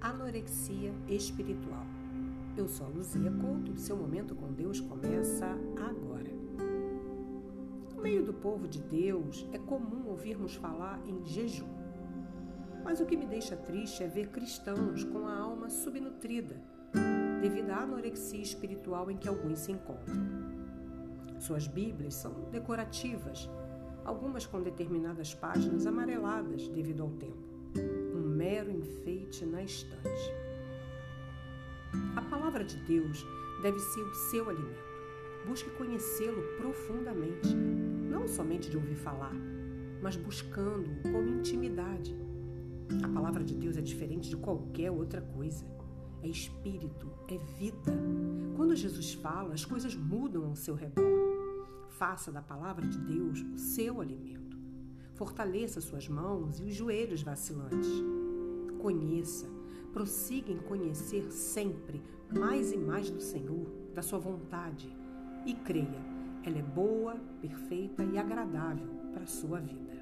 anorexia espiritual. Eu sou a Luzia Couto, seu momento com Deus começa agora. No meio do povo de Deus é comum ouvirmos falar em jejum. Mas o que me deixa triste é ver cristãos com a alma subnutrida devido à anorexia espiritual em que alguns se encontram. Suas Bíblias são decorativas, algumas com determinadas páginas amareladas devido ao tempo um mero na estante. A palavra de Deus deve ser o seu alimento. Busque conhecê-lo profundamente, não somente de ouvir falar, mas buscando-o com intimidade. A palavra de Deus é diferente de qualquer outra coisa. É espírito, é vida. Quando Jesus fala, as coisas mudam ao seu redor. Faça da palavra de Deus o seu alimento. Fortaleça suas mãos e os joelhos vacilantes. Conheça, prossiga em conhecer sempre mais e mais do Senhor, da sua vontade. E creia, ela é boa, perfeita e agradável para a sua vida.